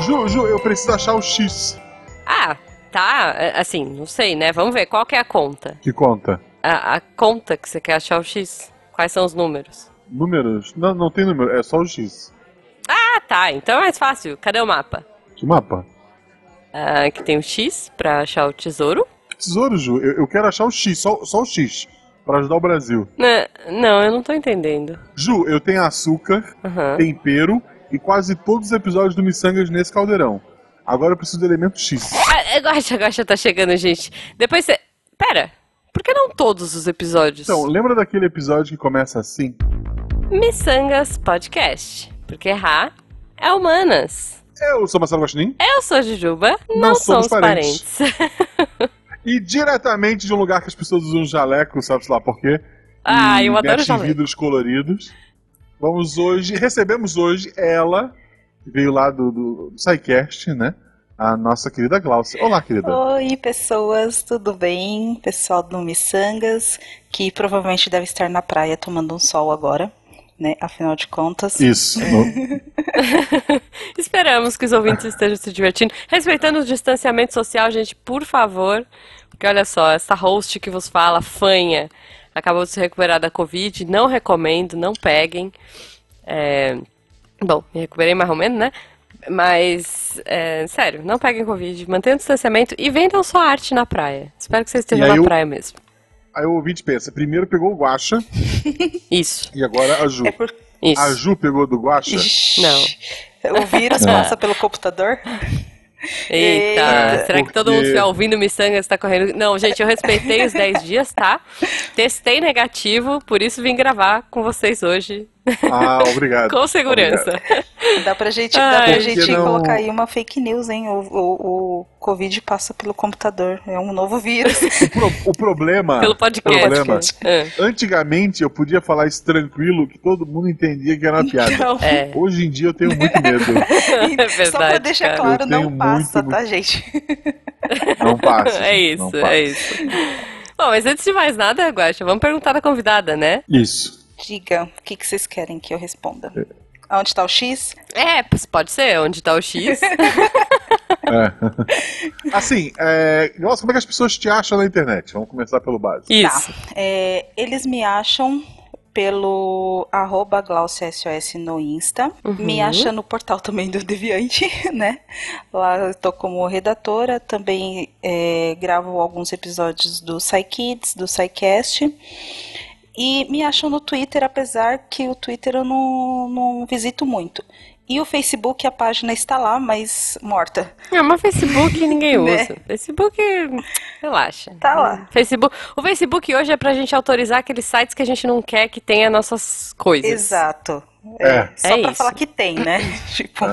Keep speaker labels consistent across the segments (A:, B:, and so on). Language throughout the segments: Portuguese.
A: Ju, Ju, eu preciso achar o X.
B: Ah, tá. é, Assim, não sei, né? Vamos ver. Qual que é a conta?
A: Que conta?
B: A, a conta que você quer achar o X? Quais são os números?
A: Números? Não, não tem número, é só o X.
B: Ah, tá. Então é mais fácil. Cadê o mapa?
A: Que mapa?
B: Ah, aqui tem o X pra achar o tesouro.
A: Tesouro, Ju, eu, eu quero achar o X, só, só o X, pra ajudar o Brasil.
B: Né, Não, eu não tô entendendo.
A: Ju, eu tenho açúcar,
B: Aham.
A: tempero e quase todos os episódios do Missangas nesse caldeirão. Agora eu preciso do elemento X.
B: Ah, Guaxa, Guaxa tá chegando, gente. Depois você. Pera, por que não todos os episódios?
A: Então, lembra daquele episódio que começa assim?
B: Missangas Podcast. Porque Ra é humanas.
A: Eu sou Marcelo Guaxinim
B: Eu sou Jujuba, não,
A: Não
B: somos
A: somos
B: parentes.
A: e diretamente de um lugar que as pessoas usam jaleco, sabe lá por quê?
B: ah,
A: E
B: eu adoro jaleco.
A: vidros coloridos. Vamos hoje, recebemos hoje ela, que veio lá do, do, do SciCast, né? A nossa querida Glaucia. Olá, querida.
C: Oi, pessoas, tudo bem? Pessoal do Missangas, que provavelmente deve estar na praia tomando um sol agora, né? Afinal de contas.
A: Isso. no-
B: Esperamos que os ouvintes estejam se divertindo. Respeitando o distanciamento social, gente, por favor. Porque olha só, essa host que vos fala, fanha, acabou de se recuperar da Covid. Não recomendo, não peguem. É, Bom, me recuperei mais ou menos, né? Mas, é, sério, não peguem Covid, mantenham o distanciamento e vendam sua arte na praia. Espero que vocês estejam na
A: eu-
B: praia mesmo.
A: Aí o ouvinte pensa, primeiro pegou o Guaxa
B: Isso,
A: e agora a Ju.
C: É por...
B: isso.
A: A Ju pegou do Guaxa?
C: Ixi,
B: Não.
C: O vírus passa pelo computador?
B: Eita,
C: Eita.
B: será que todo mundo estiver ouvindo Missanga está correndo? Não, gente, eu respeitei os 10 dias, tá? Testei negativo, por isso vim gravar com vocês hoje,
A: Ah, obrigado.
B: com segurança.
C: Dá pra gente,
B: Ai.
C: dá pra gente
A: não-
C: colocar aí uma fake news, hein? O, o, o Covid passa pelo computador. É um novo vírus.
A: O, pro- o problema.
B: Pelo podcast.
A: Problema.
B: É.
A: Antigamente eu podia falar isso tranquilo, que todo mundo entendia que era uma piada.
C: Então,
B: É,
A: Hoje em dia eu tenho muito medo.
B: é verdade.
C: só pra deixar
B: cara.
C: claro,
A: Eu
C: não passa,
A: muito,
C: tá, gente?
A: Não passa.
B: É isso,
A: não passa.
B: é isso. Bom, mas antes de mais nada, Guaxa, vamos perguntar da convidada, né?
A: Isso.
C: Diga, o que, que vocês querem que eu responda? Onde tá o X?
B: É, pode ser, onde tá o X?
A: É. Assim, é... Nossa, como é que as pessoas te acham na internet? Vamos começar pelo básico.
B: Isso.
C: É, eles me acham pelo arroba GlauciaSOS no Insta.
B: Uhum.
C: Me acha no portal também do Deviante, né? Lá eu tô como redatora. Também é, gravo alguns episódios do SciKids, do SciCast. E me acham no Twitter, apesar que o Twitter eu não, não visito muito. E o Facebook, a página está lá, mas morta.
B: É, mas Facebook ninguém
C: Né?
B: usa. Facebook, relaxa.
C: Tá lá.
B: Facebook, o Facebook hoje é pra gente autorizar aqueles sites que a gente não quer que tenha nossas coisas.
C: Exato.
A: É.
C: Só
B: É
C: pra
B: isso.
C: falar que tem, né? tipo,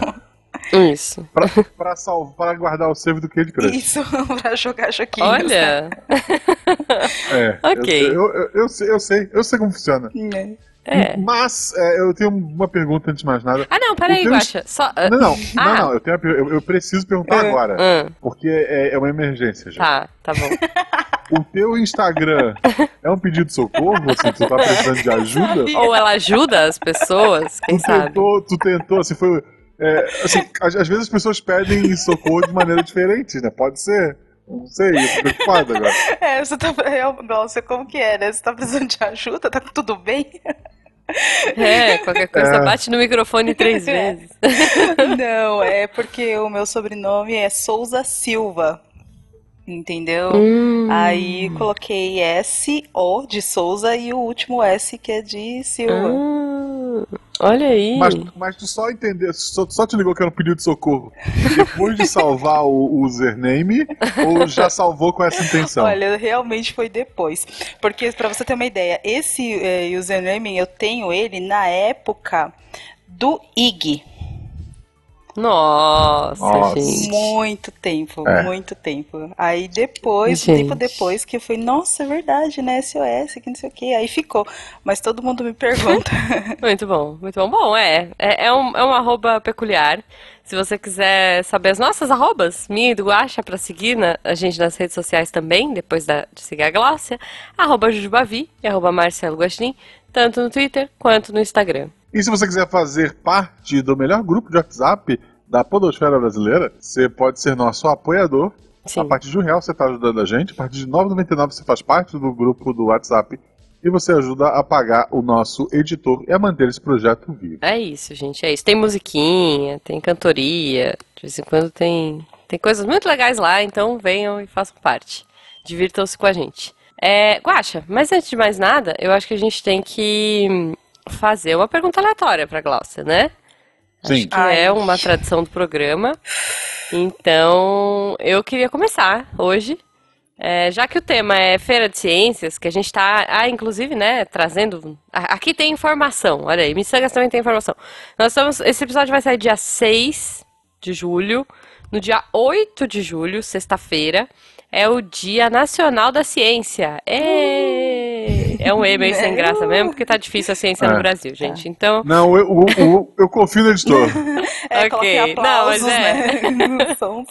B: Isso.
A: Pra, pra, salvar, para guardar o save do Candy Crush.
C: isso pra jogar joguinhos.
B: Olha.
A: É,
B: Ok.
A: Eu, eu, eu, eu sei, eu sei, eu sei como funciona.
C: Né?
B: É.
A: Mas é, eu tenho uma pergunta antes de mais nada.
B: Ah, não, peraí,
A: teu
B: Guaxa. Só. ah,
A: Não, não,
B: Ah.
A: não, não, eu, tenho eu, eu preciso perguntar
C: É.
A: agora.
B: ah,
A: Porque é, é uma emergência já.
B: tá, tá bom.
A: O teu Instagram é um pedido de socorro? Assim, tu tá precisando de ajuda?
B: Ou ela ajuda as pessoas, quem
A: tu
B: sabe?
A: tentou, tu tentou, assim, foi. É, assim, às, às vezes as pessoas pedem socorro de maneira diferente, né? Pode ser. Não sei, eu tô preocupado agora.
C: É, você tá. É, Glaucia, como que é, né? Você tá precisando de ajuda? Tá tudo bem?
B: É, qualquer coisa,
A: É.
B: bate no microfone três
C: É.
B: vezes.
C: Não, é porque o meu sobrenome é Souza Silva. Entendeu?
B: Hum.
C: Aí coloquei S, O de Souza e o último S que é de Silva.
B: Ah, olha aí.
A: Mas, mas tu só entendeu, só, só te ligou que era um pedido de socorro depois de salvar o, username ou já salvou com essa intenção?
C: Olha, realmente foi depois. Porque, pra você ter uma ideia, esse eh, username eu tenho ele na época do IG.
B: Nossa,
A: Nossa.
B: gente.
C: Muito tempo,
A: É.
C: muito tempo. Aí depois,
B: Gente.
C: tempo depois, que eu fui, nossa, é verdade, né? SOS, que não sei o que. Aí ficou. Mas todo mundo me pergunta.
B: Muito bom, muito bom. Bom, é, é, é um, é um arroba peculiar. Se você quiser saber as nossas arrobas, minha e do Guaxa, pra seguir na- a gente nas redes sociais também, depois da- de seguir a Glácia, arroba Jujubavi e arroba Marcelo Guaxinim, tanto no Twitter quanto no Instagram.
A: E se você quiser fazer parte do melhor grupo de WhatsApp da Podosfera Brasileira, você pode ser nosso apoiador.
B: Sim.
A: A partir de um real você está ajudando a gente, a partir de R$ 9,99 você faz parte do grupo do WhatsApp e você ajuda a pagar o nosso editor e a manter esse projeto vivo.
B: É isso, gente, é isso. Tem musiquinha, tem cantoria, de vez em quando tem, tem coisas muito legais lá, então venham e façam parte. Divirtam-se com a gente. É, Guaxa, mas antes de mais nada, eu acho que a gente tem que fazer uma pergunta aleatória pra Glaucia, né?
A: Sim.
B: Acho que
C: Ai.
B: é uma tradição do programa. Então, eu queria começar hoje. É, já que o tema é Feira de Ciências, que a gente está, ah, inclusive, né, trazendo. Aqui tem informação, olha aí, Missangas também tem informação. Nós estamos. Esse episódio vai sair dia 6 de julho. No dia 8 de julho, sexta-feira, é o Dia Nacional da Ciência. Ê! É um E meio sem graça mesmo, porque tá difícil a ciência no
A: É.
B: Brasil, gente. Então,
A: Não, eu, eu, eu, eu confio no editor.
C: É,
B: Ok. Não, mas é.
C: né? no.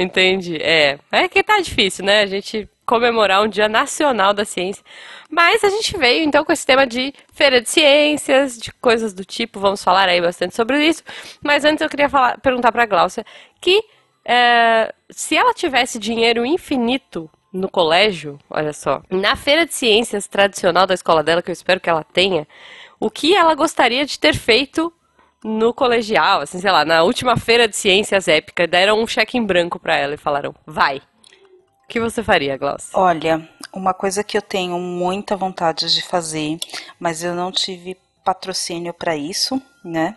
B: Entendi. É. É que tá difícil, né? A gente comemorar um Dia Nacional da Ciência. Mas a gente veio então com esse tema de feira de ciências, de coisas do tipo. Vamos falar aí bastante sobre isso. Mas antes eu queria falar, perguntar pra Gláucia que é, se ela tivesse dinheiro infinito no colégio, olha só, na feira de ciências tradicional da escola dela, que eu espero que ela tenha, o que ela gostaria de ter feito no colegial, assim, sei lá, na última feira de ciências épica, deram um cheque em branco pra ela e falaram, vai. O que você faria, Glaucia?
C: Olha, uma coisa que eu tenho muita vontade de fazer, mas eu não tive patrocínio para isso, né?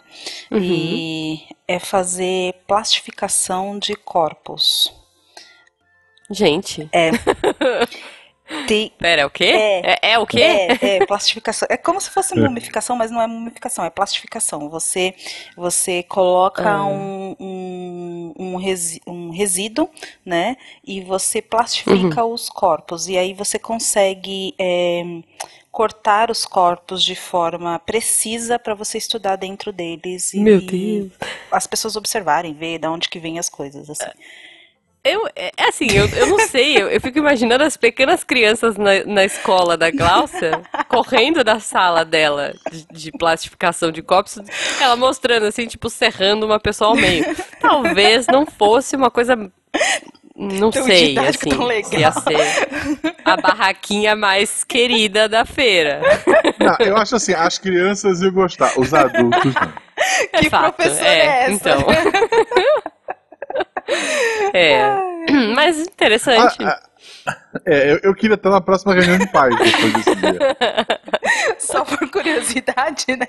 B: Uhum.
C: E é fazer plastificação de corpos.
B: Gente,
C: Tem,
B: pera, é o quê?
C: É.
B: É, é o quê?
C: É, é, plastificação. É como se fosse mumificação, mas não é mumificação, é plastificação. Você, você coloca
B: Ah.
C: um, um, um, resi- um resíduo, né? E você plastifica
B: Uhum.
C: os corpos. E aí você consegue é, cortar os corpos de forma precisa para você estudar dentro deles e,
B: Meu
C: e
B: Deus.
C: as pessoas observarem, ver de onde que vem as coisas. Assim.
B: Eu, é é assim, eu, eu não sei, eu, eu fico imaginando as pequenas crianças na, na escola da Glaucia correndo da sala dela de, de plastificação de copos, ela mostrando assim, tipo, serrando uma pessoa ao meio. Talvez não fosse uma coisa. Não
C: Tão
B: sei,
C: didático,
B: assim,
C: tão legal.
B: ia ser a barraquinha mais querida da feira.
A: Não, eu acho assim, as crianças iam gostar, os adultos não.
B: É
C: Que
B: fato,
C: professora
B: é,
C: é essa?
B: então. É, mas interessante.
A: Ah, É, eu, eu queria estar na próxima reunião de pais depois desse dia.
C: Só por curiosidade, né?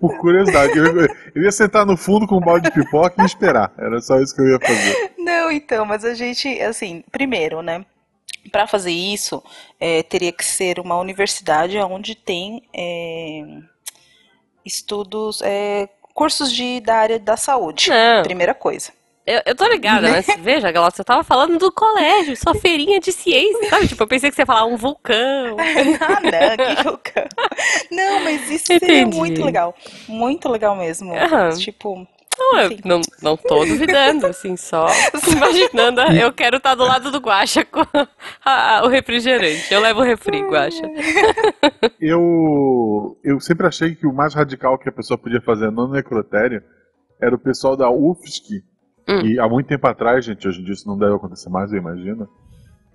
A: Por curiosidade. Eu, eu ia sentar no fundo com um balde de pipoca e esperar. Era só isso que eu ia fazer.
C: Não, então, mas a gente, assim, primeiro, né? Para fazer isso, é, teria que ser uma universidade onde tem é, estudos, é, cursos de, da área da saúde.
B: Não.
C: Primeira coisa.
B: Eu, eu tô ligada, mas veja, Glaucia, eu tava falando do colégio, sua feirinha de ciência, sabe? Tipo, eu pensei que você ia falar um vulcão.
C: ah, não, que vulcão. Não, mas isso seria
B: Entendi.
C: muito legal. Muito legal mesmo.
B: Aham.
C: Tipo,
B: Não, eu não, não tô duvidando, assim, só imaginando. ah, Eu quero estar do lado do Guaxa com a- a- o refrigerante. Eu levo o refri, Guaxa.
A: Eu, eu sempre achei que o mais radical que a pessoa podia fazer no necrotério era o pessoal da UFSC.
B: Hum.
A: E há muito tempo atrás, gente, hoje em dia isso não deve acontecer mais, eu imagino.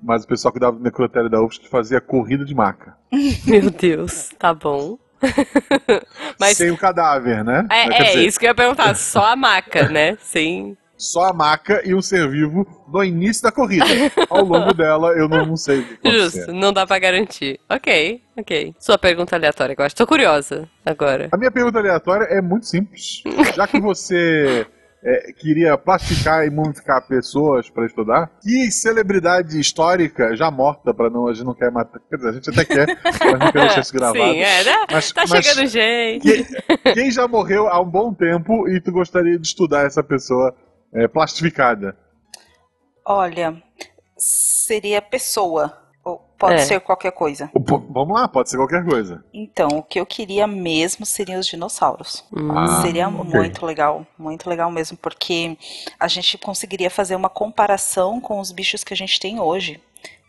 A: Mas o pessoal que dava no necrotério da UFSC fazia corrida de maca.
B: Meu Deus, tá bom. Mas
A: Sem o cadáver, né?
B: É, é
A: dizer,
B: isso que eu ia perguntar, só a maca, né? Sim.
A: Só a maca e um ser vivo no início da corrida. Ao longo dela, eu não, não sei o que acontecer.
B: Justo, não dá pra garantir. Ok, ok. Sua pergunta aleatória, Guaxa. Tô curiosa agora.
A: A minha pergunta aleatória é muito simples. Já que você é, queria plastificar e mumificar pessoas para estudar, que celebridade histórica já morta para não a gente não quer matar, quer dizer, a gente até quer, mas não quer deixar isso gravado.
B: Sim, é, né?
A: Mas-
B: Tá
A: mas-
B: chegando gente.
A: Quem, quem já morreu há um bom tempo e tu gostaria de estudar essa pessoa é, plastificada?
C: olha, seria pessoa. Pode
B: É.
C: ser qualquer coisa.
A: Vamos lá, pode ser qualquer coisa.
C: Então, o que eu queria mesmo seriam os dinossauros.
B: Hum,
A: Ah,
C: Seria
A: ok.
C: muito legal, muito legal mesmo, porque a gente conseguiria fazer uma comparação com os bichos que a gente tem hoje.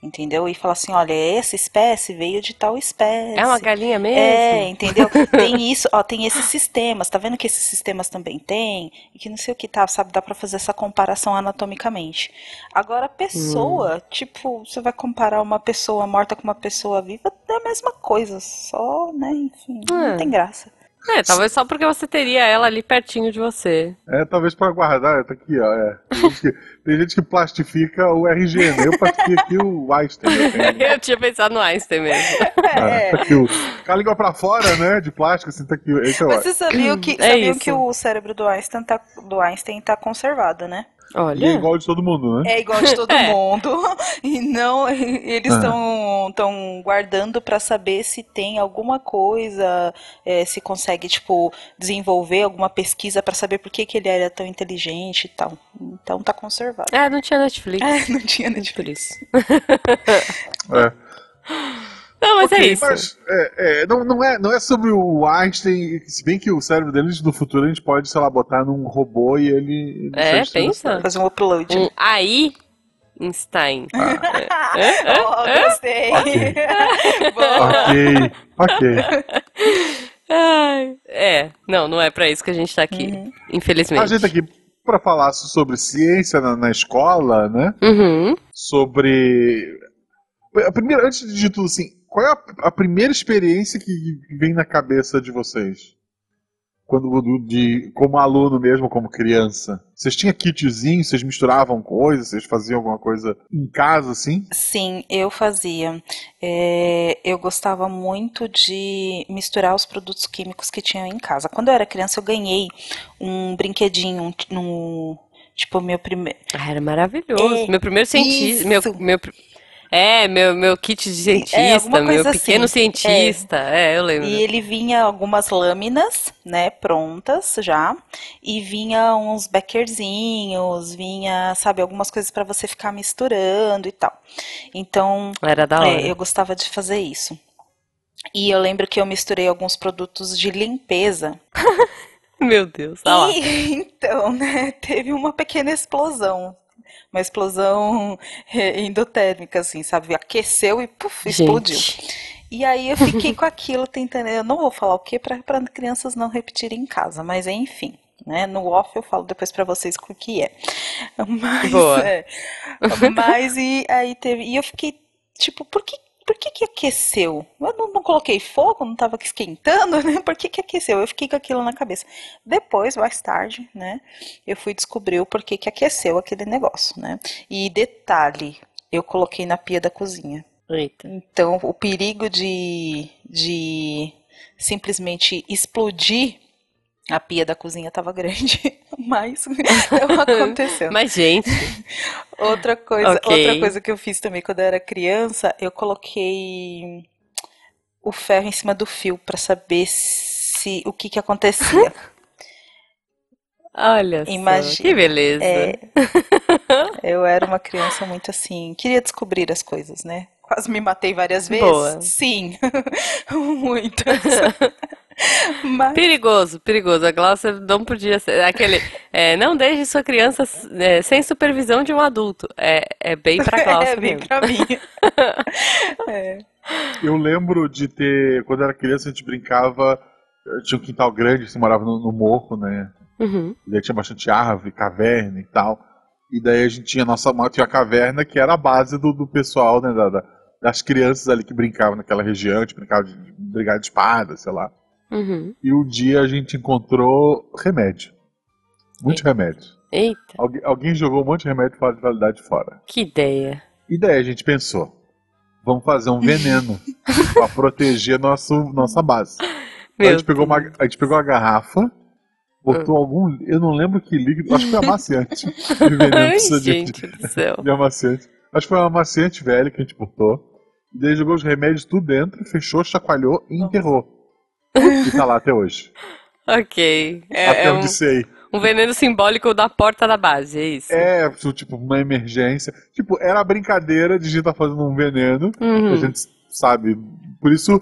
C: Entendeu? E falar assim, olha, essa espécie veio de tal espécie.
B: É uma galinha mesmo?
C: É, entendeu? tem isso, ó, tem esses sistemas, tá vendo que esses sistemas também tem? E que não sei o que tá, sabe? Dá pra fazer essa comparação anatomicamente. Agora, pessoa, hum. tipo, você vai comparar uma pessoa morta com uma pessoa viva, é a mesma coisa, só, né, enfim, não é. tem graça.
B: É, talvez só porque você teria ela ali pertinho de você.
A: É, talvez para guardar, tá aqui, ó. É. Tem, gente que, tem gente que plastifica o RG, né? Eu plastifiquei aqui o Einstein.
B: Eu, eu tinha pensado no Einstein mesmo.
A: É, tá aqui o, com a língua pra fora, né? De plástico, assim, tá aqui. Esse é
C: Mas você sabia que, é sabiam que o cérebro do Einstein, tá, do Einstein tá conservado, né?
B: Olha.
A: E é igual de todo mundo,
C: né? É igual de todo é. mundo. E não, eles estão é. tão guardando para saber se tem alguma coisa, é, se consegue, tipo, desenvolver alguma pesquisa para saber por que, que ele era tão inteligente e tal. Então tá conservado.
B: É, não tinha Netflix.
C: É, não tinha Netflix.
A: é.
B: Não, mas é okay, é isso.
A: Mas é, é, não, não, é, não é sobre o Einstein, se bem que o cérebro dele no futuro a gente pode, sei lá, botar num robô e ele. ele
B: é, pensa.
C: Fazer um upload. Um
B: AI Einstein.
C: Ah. é, oh, gostei.
A: ok, ok.
B: é, não, não é pra isso que a gente tá aqui, uhum. infelizmente.
A: A gente tá aqui pra falar sobre ciência na, na escola, né?
B: Uhum.
A: Sobre. A primeira, antes de tudo, assim, qual é a, a, primeira experiência que vem na cabeça de vocês? Quando de como aluno mesmo, como criança. Vocês tinham kitzinho, vocês misturavam coisas, vocês faziam alguma coisa em casa, assim?
C: Sim, eu fazia. É, eu gostava muito de misturar os produtos químicos que tinham em casa. Quando eu era criança, eu ganhei um brinquedinho no Tipo, meu primeiro.
B: Ah, era maravilhoso. É, meu primeiro cientista. Meu, meu, é, meu, meu kit de é, cientista, é, meu pequeno assim. cientista. É. é. eu lembro.
C: E ele vinha algumas lâminas, né, prontas já. E vinha uns beckerzinhos, vinha, sabe, algumas coisas para você ficar misturando e tal. Então,
B: Era da é, hora.
C: eu gostava de fazer isso. E eu lembro que eu misturei alguns produtos de limpeza.
B: Meu Deus. Tá
C: e, então, né, teve uma pequena explosão uma explosão é, endotérmica, assim, sabe? Aqueceu e puf, explodiu. E aí eu fiquei com aquilo tentando. Eu não vou falar o que para crianças não repetirem em casa, mas enfim. Né? No off eu falo depois para vocês o que é. Mas,
B: Boa.
C: É, mas e aí teve. E eu fiquei, tipo, por que por que, que aqueceu? Eu não, não coloquei fogo, não estava esquentando, né? Por que, que aqueceu? Eu fiquei com aquilo na cabeça. Depois, mais tarde, né? Eu fui descobrir o porquê que aqueceu aquele negócio, né? E detalhe, eu coloquei na pia da cozinha.
B: Eita.
C: Então, o perigo de, de simplesmente explodir a pia da cozinha estava grande, mas não aconteceu.
B: mas, gente.
C: outra coisa, okay. outra coisa que eu fiz também quando eu era criança, eu coloquei o ferro em cima do fio para saber se o que que acontecia.
B: Olha Imagina, só, que beleza.
C: É, eu era uma criança muito assim, queria descobrir as coisas, né? Quase me matei várias vezes.
B: Boa.
C: Sim, muitas.
B: Mas... Perigoso, perigoso. A Glaucia não podia ser. Aquele. É, não deixe sua criança é, sem supervisão de um adulto. É, é bem pra Glaucia.
C: É bem
B: mesmo.
C: pra mim. é.
A: Eu lembro de ter. Quando era criança, a gente brincava. Tinha um quintal grande, você morava no, no morro, né?
B: Uhum.
A: E daí tinha bastante árvore, caverna e tal. E daí a gente tinha a nossa tinha a caverna, que era a base do, do pessoal, né? Da, da, das crianças ali que brincavam naquela região, a gente brincava de, de brigar de espada, sei lá.
B: Uhum.
A: E um dia a gente encontrou remédio. Muito remédio.
B: Eita.
A: Algu alguém jogou um monte de remédio fora de validade fora.
B: Que ideia.
A: E daí a gente pensou, vamos fazer um veneno para proteger nosso, nossa base. a gente, pegou uma, a gente pegou a garrafa, botou uhum. algum. Eu não lembro que líquido. Acho que foi amaciante.
B: Ai, gente de, do céu.
A: de amaciante. Acho que foi um amaciante velho que a gente botou. E daí jogou os remédios tudo dentro, fechou, chacoalhou e enterrou. E tá lá até hoje.
B: ok.
A: É, até é onde um, sei.
B: Um veneno simbólico da porta da base, é isso?
A: É, tipo, uma emergência. Tipo, era a brincadeira de a gente estar tá fazendo um veneno.
B: Uhum.
A: A gente sabe. Por isso,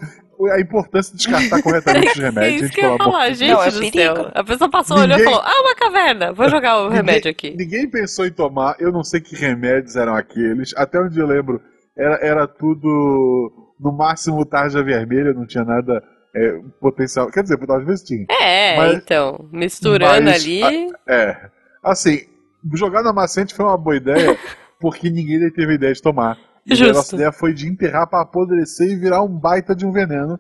A: a importância de descartar corretamente os remédios.
B: É isso que eu ia falar, gente não, é do perigo. céu. A pessoa passou, ninguém, olhou e falou, ah, uma caverna, vou jogar o ninguém, remédio aqui.
A: Ninguém pensou em tomar, eu não sei que remédios eram aqueles. Até onde eu lembro, era, era tudo no máximo tarja vermelha, não tinha nada é, potencial. Quer dizer, às vezes tinha.
B: É,
A: Mas-
B: então, misturando
A: mas,
B: ali.
A: É. Assim, jogar na macente foi uma boa ideia, porque ninguém daí teve ideia de tomar. E
B: Justo.
A: a nossa ideia foi de enterrar pra apodrecer e virar um baita de um veneno.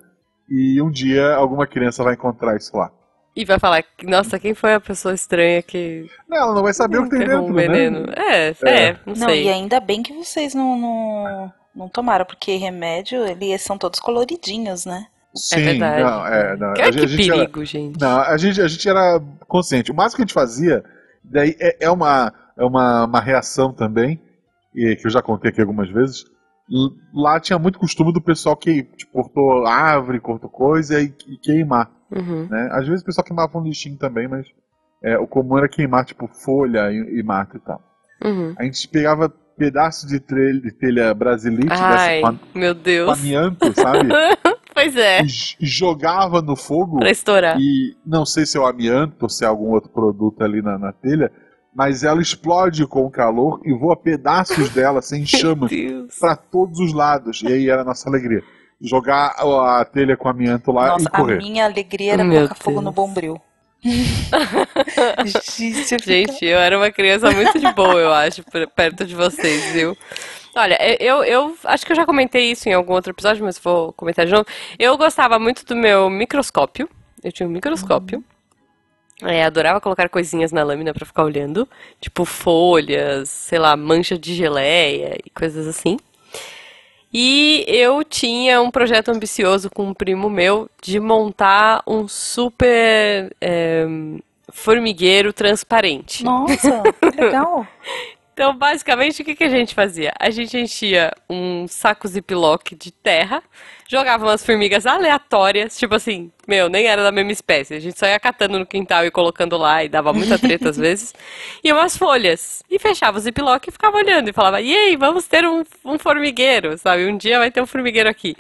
A: E um dia alguma criança vai encontrar isso lá.
B: E vai falar, nossa, quem foi a pessoa estranha que
A: Não, ela não vai saber o que tem dentro,
B: um veneno?
A: né?
B: É, é,
A: É.
B: não,
C: Não,
B: sei.
C: e ainda bem que vocês não, não, não tomaram, porque remédio, eles são todos coloridinhos, né?
A: Sim,
B: verdade.
A: não, é, não.
B: Que,
A: a,
B: que
A: a gente era-
B: perigo, gente.
A: Não, a gente, a gente era consciente. O máximo que a gente fazia, daí é, é uma, é uma, uma reação também, e que eu já contei aqui algumas vezes. Lá tinha muito costume do pessoal que tipo, cortou árvore, cortou coisa e, e queimar.
B: Uhum.
A: Né? Às vezes o pessoal queimava um lixinho também, mas é, o comum era queimar tipo folha e, e mato e tal.
B: Uhum.
A: A gente pegava pedaços de, telha, de telha brasilite dessa
B: Ai,
A: com, a-
B: meu Deus.
A: sabe?
B: Pois é,
A: jogava no fogo.
B: pra estourar.
A: E não sei se é o amianto ou se é algum outro produto ali na, na telha, mas ela explode com o calor e voa pedaços dela sem
B: Deus.
A: para todos os lados. E aí era a nossa alegria. Jogar a a telha com amianto lá
C: Nossa,
A: e
C: a
A: correr.
C: minha alegria era
B: Meu
C: colocar fogo no bombril. Gente, eu
B: Gente, eu era uma criança muito de boa, eu acho, per- perto de vocês, viu? Olha, eu, eu acho que eu já comentei isso em algum outro episódio, mas vou comentar de novo. Eu gostava muito do meu microscópio. Eu tinha um microscópio. É, adorava colocar coisinhas na lâmina pra ficar olhando. Tipo folhas, sei lá, mancha de geleia e coisas assim. E eu tinha um projeto ambicioso com um primo meu de montar um super é, formigueiro transparente.
C: Nossa, que legal.
B: Então, basicamente, o que, que a gente fazia? A gente enchia um saco ziplock de terra, jogava umas formigas aleatórias, tipo assim, meu, nem era da mesma espécie. A gente só ia catando no quintal e colocando lá e dava muita treta às vezes. E umas folhas. E fechava o ziplock e ficava olhando e falava, e aí, vamos ter um, um formigueiro, sabe? Um dia vai ter um formigueiro aqui.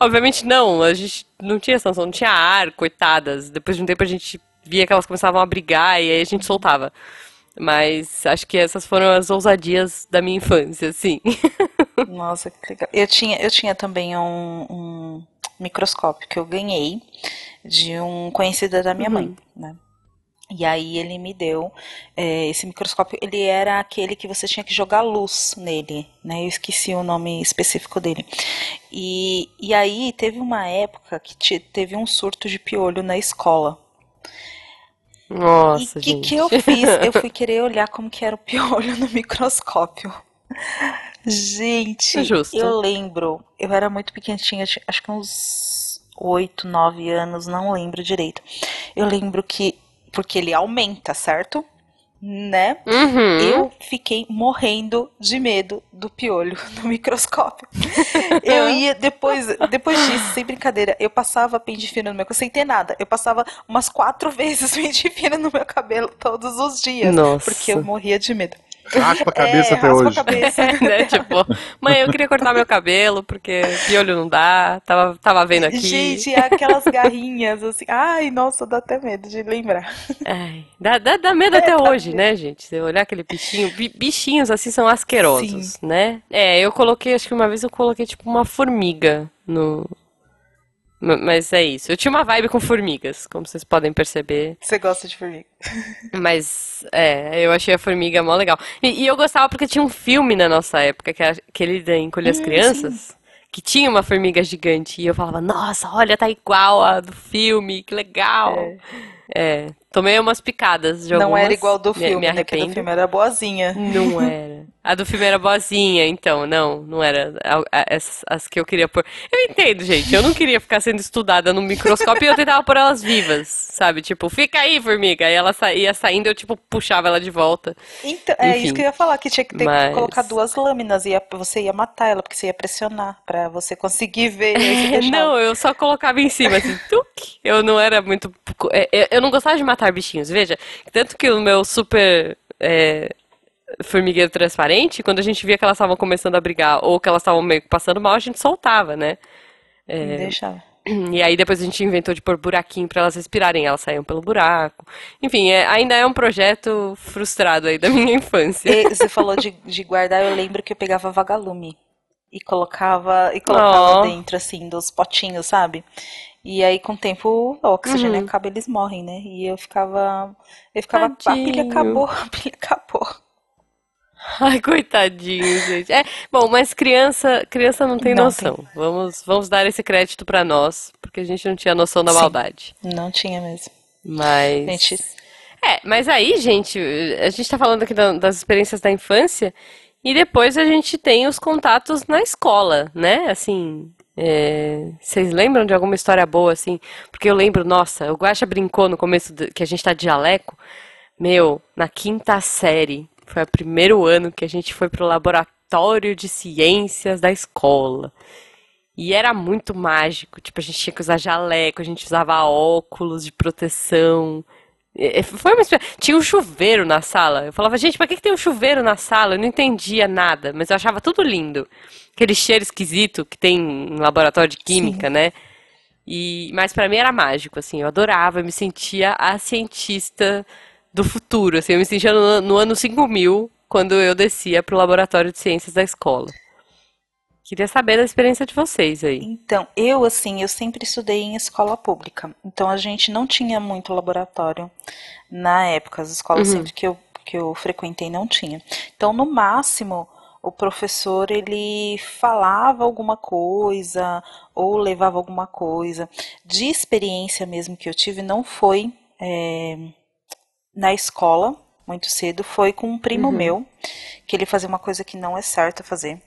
B: Obviamente não, a gente não tinha sanção, não tinha ar, coitadas. Depois de um tempo a gente via que elas começavam a brigar e aí a gente soltava. Mas acho que essas foram as ousadias da minha infância, assim.
C: Nossa, que legal. Eu tinha, eu tinha também um, um microscópio que eu ganhei de um conhecido da minha mãe, né? E aí ele me deu é, esse microscópio. Ele era aquele que você tinha que jogar luz nele, né? Eu esqueci o nome específico dele. E, e aí teve uma época que te- teve um surto de piolho na escola.
B: Nossa,
C: e o que,
B: gente.
C: que eu fiz? Eu fui querer olhar como que era o piolho no microscópio. Gente,
B: Justo.
C: eu lembro, eu era muito pequenininha, acho que uns 8, 9 anos, não lembro direito. Eu lembro que, porque ele aumenta, certo? Né?
B: Uhum.
C: Eu fiquei morrendo de medo do piolho no microscópio. Eu ia, depois, depois disso, sem brincadeira, eu passava pente fino no meu cabelo, sem ter nada. Eu passava umas quatro vezes pente fino no meu cabelo todos os dias.
B: Nossa.
C: Porque eu morria de medo.
A: Raspa a cabeça
C: é,
A: até
C: raspa
A: hoje.
C: a cabeça.
B: né? Tipo, mãe, eu queria cortar meu cabelo porque piolho não dá. Tava, tava vendo aqui.
C: Gente, aquelas garrinhas assim. Ai, nossa, dá até medo de lembrar.
B: Ai, dá, dá, dá medo até
C: dá
B: hoje,
C: medo.
B: né, gente? Você olhar aquele bichinho. bi- Bichinhos assim são asquerosos, né? É, eu coloquei, acho que uma vez eu coloquei tipo uma formiga no. Ma- Mas é isso. Eu tinha uma vibe com formigas, como vocês podem perceber.
C: Você gosta de formiga?
B: Mas, é, eu achei a formiga mó legal. E, e eu gostava porque tinha um filme na nossa época, que era aquele da Encolher as
C: Hum,
B: Crianças, que tinha uma formiga gigante. E eu falava, nossa, olha, tá igual a do filme, que legal. É, tomei umas picadas de
C: Não
B: algumas,
C: era igual do
B: me-
C: filme,
B: me
C: né? Que do
B: arrependo.
C: filme era boazinha.
B: Não era. A do filme era boazinha, então, não, não era a- a- essas, as que eu queria pôr. Eu entendo, gente, eu não queria ficar sendo estudada no microscópio e eu tentava pôr elas vivas, sabe? Tipo, fica aí, formiga. Aí ela sa- ia saindo, eu, tipo, puxava ela de volta.
C: Então, é isso que eu ia falar, que tinha que ter
B: Mas-
C: que colocar duas lâminas e você ia matar ela, porque você ia pressionar pra você conseguir ver. e.
B: Não, eu só colocava em cima, assim, tuc. Eu não era muito. é, é, Eu não gostava de matar bichinhos, veja. Tanto que o meu super. é, formigueiro transparente, quando a gente via que elas estavam começando a brigar ou que elas estavam meio que passando mal, a gente soltava, né?
C: E deixava.
B: E aí depois a gente inventou de pôr buraquinho pra elas respirarem, elas saíam pelo buraco. Enfim, é- ainda é um projeto frustrado aí da minha infância.
C: E você falou de, de guardar, eu lembro que eu pegava vagalume. e colocava e colocava
B: Oh.
C: dentro assim dos potinhos, sabe? E aí com o tempo o oxigênio
B: Uhum.
C: acaba, eles morrem, né? E eu ficava eu ficava a pilha
B: Tadinho.
C: acabou, a pilha acabou.
B: Ai, coitadinho, gente. É, bom, mas criança, criança não tem
C: Não
B: noção. Vamos, vamos dar esse crédito pra nós, porque a gente não tinha noção da
C: Sim.
B: maldade.
C: Não tinha mesmo.
B: Mas
C: Gente,
B: É, mas aí, gente, a gente tá falando aqui da- das experiências da infância e depois a gente tem os contatos na escola, né? Assim, é, vocês lembram de alguma história boa, assim? Porque eu lembro, nossa, o Guaxa brincou no começo que a gente tá de jaleco. Meu, na quinta série, foi o primeiro ano que a gente foi pro laboratório de ciências da escola. E era muito mágico, tipo, a gente tinha que usar jaleco, a gente usava óculos de proteção. É, Foi uma. Tinha um chuveiro na sala. Eu falava, gente, pra que que tem um chuveiro na sala? Eu não entendia nada, mas eu achava tudo lindo. Aquele cheiro esquisito que tem em laboratório de química, né? E, mas pra mim era mágico, assim, eu adorava, eu me sentia a cientista do futuro, assim, eu me sentia no, no ano 5000, quando eu descia pro laboratório de ciências da escola. Queria saber da experiência de vocês aí.
C: Então, eu assim, eu sempre estudei em escola pública. Então a gente não tinha muito laboratório na época. As escolas
B: Uhum.
C: sempre que eu, que eu frequentei não tinha. Então, no máximo, o professor ele falava alguma coisa ou levava alguma coisa. De experiência mesmo que eu tive, não foi é, na escola muito cedo, foi com um primo
B: Uhum.
C: meu, que ele fazia uma coisa que não é certo fazer.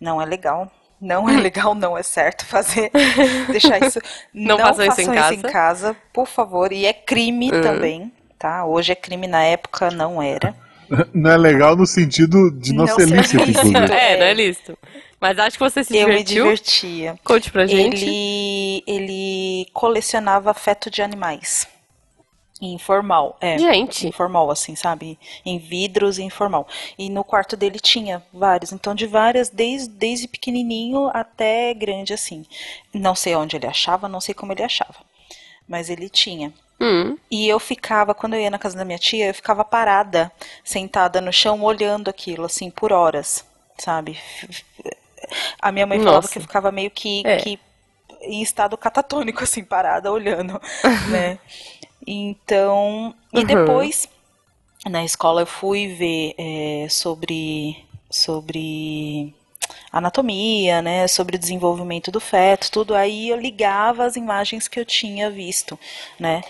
C: Não é legal. Não é legal, não é certo fazer. Deixar isso.
B: Não façam isso em casa.
C: por favor. E é crime
B: Uhum.
C: também, tá? Hoje é crime, na época não era.
A: Não é legal no sentido de não,
C: Não
A: ser
C: ser
A: lícito,
C: lícito.
A: inclusive.
B: É,
C: É.
B: não é listo. Mas acho que você se
C: Eu me
B: divertiu.
C: divertia.
B: Conte pra gente.
C: Ele, ele colecionava feto de animais. Informal, é.
B: Gente,
C: Informal, assim, sabe? Em vidros informal. E no quarto dele tinha vários. Então, de várias, desde, desde pequenininho até grande, assim. Não sei onde ele achava, não sei como ele achava. Mas ele tinha.
B: hum,
C: E eu ficava, quando eu ia na casa da minha tia, eu ficava parada, sentada no chão, olhando aquilo, assim, por horas, sabe? A minha mãe falava
B: Nossa.
C: que eu ficava meio que,
B: É.
C: que em estado catatônico, assim, parada, olhando, né? Então, e
B: Uhum.
C: depois, na escola, eu fui ver é, sobre, sobre anatomia, né, sobre o desenvolvimento do feto, tudo aí eu ligava as imagens que eu tinha visto, né?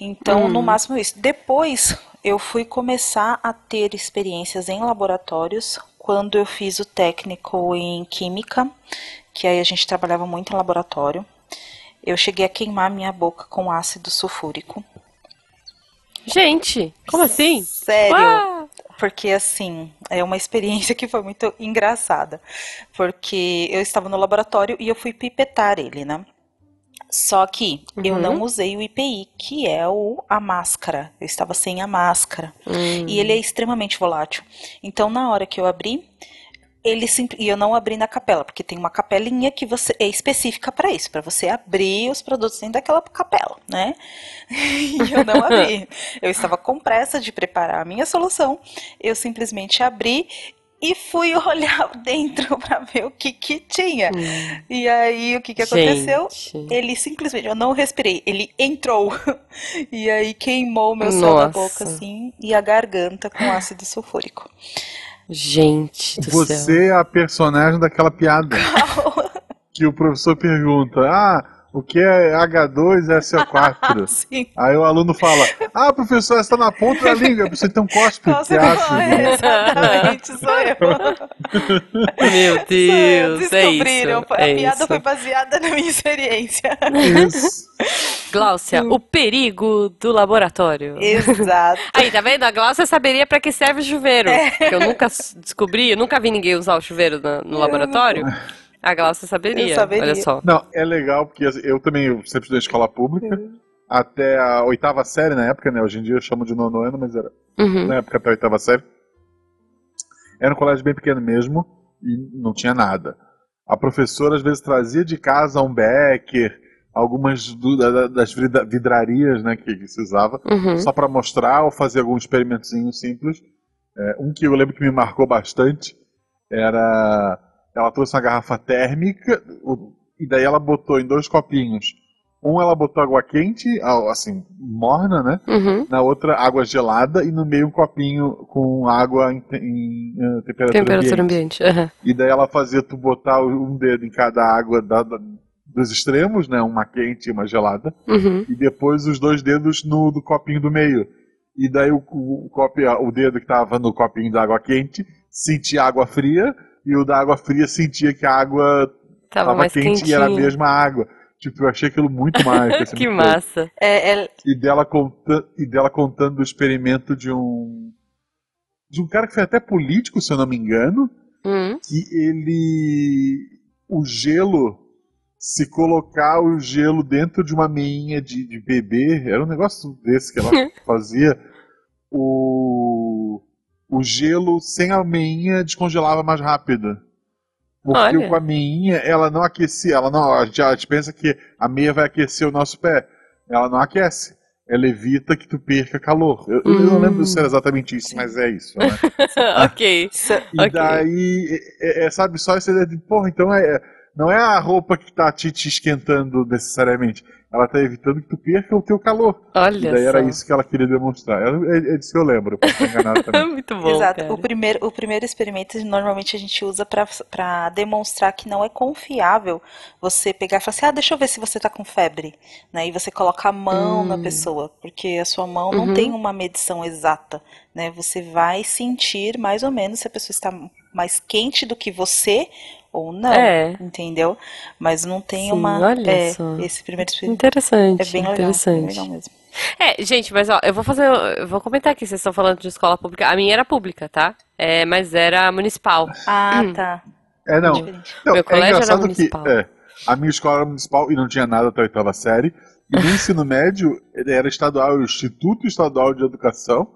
C: Então, no máximo isso. Depois, eu fui começar a ter experiências em laboratórios quando eu fiz o técnico em química, que aí a gente trabalhava muito em laboratório. Eu cheguei a queimar minha boca com ácido sulfúrico.
B: gente, como assim?
C: Sério? Porque assim, é uma experiência que foi muito engraçada. Porque eu estava no laboratório e eu fui pipetar ele, né? Só que eu
B: Uhum.
C: não usei o IPI, que é o, a máscara. Eu estava sem a máscara.
B: Hum.
C: E ele é extremamente volátil. Então, na hora que eu abri, ele e eu não abri na capela, porque tem uma capelinha que você é específica para isso, para você abrir os produtos dentro daquela capela, né? E eu não abri. Eu estava com pressa de preparar a minha solução. Eu simplesmente abri e fui olhar dentro para ver o que que tinha. E aí o que que aconteceu?
B: Gente.
C: Ele simplesmente, eu não respirei, ele entrou. E aí queimou o meu céu da boca assim e a garganta com ácido sulfúrico.
B: Gente do céu.
A: Você é a personagem daquela piada. que o professor pergunta: Ah, o que é H2SO4?
C: Sim.
A: Aí o aluno fala: Ah, professor, essa tá na ponta da língua. Você tem um cospe
C: Nossa,
A: de ácido.
C: é, exatamente, sou eu.
B: Meu Deus, é
C: Descobriram.
B: isso.
C: a
B: é
C: piada
B: isso.
C: foi baseada na minha experiência.
A: Isso.
B: Gláucia, o perigo do laboratório.
C: Exato.
B: Aí, tá vendo? A Gláucia saberia pra que serve o chuveiro.
C: É.
B: Que eu nunca descobri, eu nunca vi ninguém usar o chuveiro na- no laboratório. A Gláucia saberia.
C: Eu saberia.
B: Olha só.
A: Não, é legal porque assim, eu também eu sempre estudei escola pública. Até a oitava série na época, né? Hoje em dia eu chamo de nono ano, mas era
B: Uhum.
A: na época até a oitava série. Era um colégio bem pequeno mesmo e não tinha nada. A professora às vezes trazia de casa um becker, algumas do- da- da- das vidra- vidrarias né, que, que se usava,
B: Uhum.
A: só para mostrar ou fazer algum experimentozinho simples. É, um que eu lembro que me marcou bastante era ela trouxe uma garrafa térmica, e daí ela botou em dois copinhos. Um ela botou água quente, assim, morna, né?
B: Uhum.
A: Na outra, água gelada, e no meio um copinho com água em, te- em, eh, temperatura,
B: Temperatura
A: ambiente.
B: ambiente. aham.
A: E daí ela fazia tu botar um dedo em cada água da- da- dos extremos, né? Uma quente e uma gelada.
B: Uhum.
A: E depois os dois dedos no do copinho do meio. E daí o, o, o, copo- o dedo que tava no copinho da água quente sentia água fria. E o da água fria sentia que a água
B: Tava
A: tava
B: mais
A: quente e era a mesma água. Tipo, eu achei aquilo muito mágico. assim,
B: Que massa.
C: É, é-
A: E dela, conta, e dela contando o experimento de um. De um cara que foi até político, se eu não me engano.
B: Uhum.
A: que ele o gelo se colocar o gelo dentro de uma meinha de, de bebê era um negócio desse que ela fazia o o gelo sem a meinha descongelava mais rápido porque
B: Olha.
A: com a meinha ela não aquecia ela não a gente, a gente pensa que a meia vai aquecer o nosso pé ela não aquece ela evita que tu perca calor eu, eu não
B: Hum.
A: lembro se era exatamente isso mas é isso né?
B: ok.
A: E
B: Ok.
A: daí, é, é, sabe, só essa ideia de, porra, então é, não é a roupa que tá te, te esquentando necessariamente. Ela tá evitando que tu perca o teu calor.
B: Olha
A: e daí
B: só.
A: era isso que ela queria demonstrar. É, é, é disso que eu lembro, eu posso estar enganado também.
B: Muito bom,
C: Exato.
B: cara.
C: O primeiro, o primeiro experimento normalmente a gente usa para demonstrar que não é confiável você pegar e falar assim, ah, deixa eu ver se você tá com febre, né? E você coloca a mão na
B: Hum.
C: pessoa, porque a sua mão
B: Uhum.
C: não tem uma medição exata, né? Você vai sentir mais ou menos se a pessoa está mais quente do que você ou não,
B: É.
C: entendeu? Mas não tem
B: Sim,
C: uma.
B: olha
C: é,
B: só.
C: esse primeiro experimento
B: Interessante,
C: é bem legal,
B: interessante.
C: legal mesmo.
B: É, gente, mas ó, eu vou fazer, eu vou comentar aqui, vocês estão falando de escola pública. A minha era pública, tá? É, mas era municipal.
C: Ah,
B: Hum.
C: tá.
A: É, não. Não
B: Meu
A: é
B: colégio era
A: engraçado que
B: municipal.
A: é, a minha escola era municipal e não tinha nada até a oitava série. E no ensino médio era estadual, o Instituto Estadual de Educação,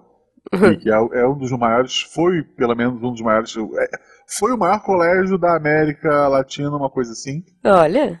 B: Uhum.
A: que é, é um dos maiores, foi pelo menos um dos maiores, é, foi o maior colégio da América Latina, uma coisa assim.
B: Olha.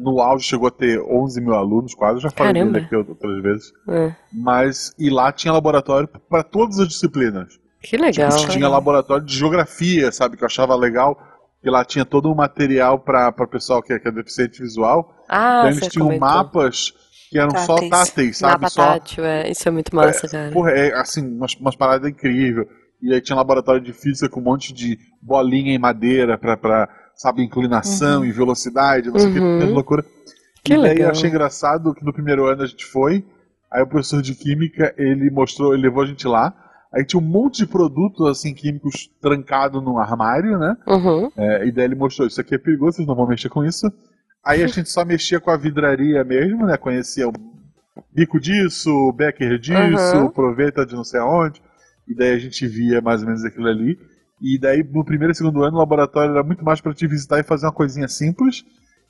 A: No auge chegou a ter 11 mil alunos, quase, eu já falei
B: Caramba.
A: dele aqui outras vezes.
B: É,
A: Mas, e lá tinha laboratório para todas as disciplinas.
B: que legal.
A: Tipo, tinha laboratório de geografia, sabe, que eu achava legal. Que lá tinha todo um material para o pessoal que é, que é deficiente visual.
B: Ah,
A: então eles tinham
B: comentou.
A: mapas que eram só
C: Táteis.
A: táteis, sabe?
B: Mapa
A: Só,
B: tátil, é. Isso é muito massa, cara.
A: porra, é assim, umas, umas paradas incríveis. E aí tinha laboratório de física com um monte de bolinha em madeira pra, pra sabe, inclinação e velocidade, não sei o
B: Uhum.
A: que loucura.
B: Que
A: e daí
B: legal.
A: eu achei engraçado que no primeiro ano a gente foi, aí o professor de química, ele mostrou, ele levou a gente lá, aí tinha um monte de produtos, assim, químicos trancado no armário, né?
B: Uhum.
A: É, e daí ele mostrou, isso aqui é perigoso, vocês não vão mexer com isso. Aí a gente só mexia com a vidraria mesmo, né? Conhecia o bico disso, o Becker disso,
B: Uhum.
A: o Proveta de não sei aonde. E daí a gente via mais ou menos aquilo ali. E daí no primeiro e segundo ano o laboratório era muito mais para te visitar e fazer uma coisinha simples.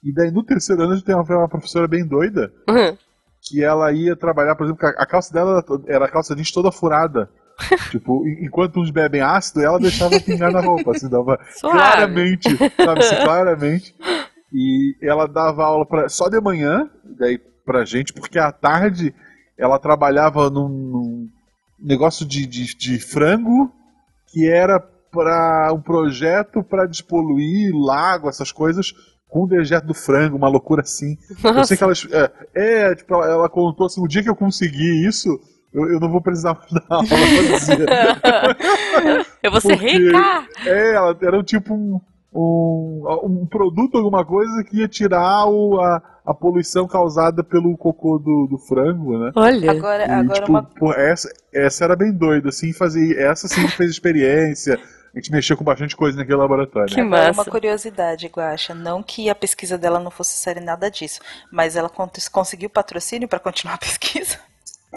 A: E daí no terceiro ano a gente tem uma, uma professora bem doida,
B: Uhum.
A: que ela ia trabalhar, por exemplo, a calça dela era a calça jeans toda furada. tipo, en- enquanto uns bebem ácido, ela deixava pingar na roupa, assim, dava
B: Suave.
A: claramente, sabe, assim, claramente. E ela dava aula pra, só de manhã, daí pra gente, porque à tarde ela trabalhava num, num negócio de, de, de frango que era para um projeto para despoluir lago, essas coisas, com o dejeto do frango, uma loucura assim. Eu sei que ela. É, é, tipo, ela, ela contou assim: o dia que eu conseguir isso, eu, eu não vou precisar dar aula.
B: Eu vou ser rica!
A: É, ela era tipo um, um, um produto, alguma coisa que ia tirar o, a, a poluição causada pelo cocô do, do frango, né?
B: Olha.
C: Agora,
A: E,
C: agora
A: tipo,
C: uma
A: pô, essa, essa era bem doida, assim, fazer. Essa sim fez experiência. A gente mexeu com bastante coisa naquele laboratório.
B: Que
C: Agora,
B: massa.
C: uma curiosidade, Guaxa. Não que a pesquisa dela não fosse séria nada disso, mas ela con- conseguiu patrocínio para continuar a pesquisa?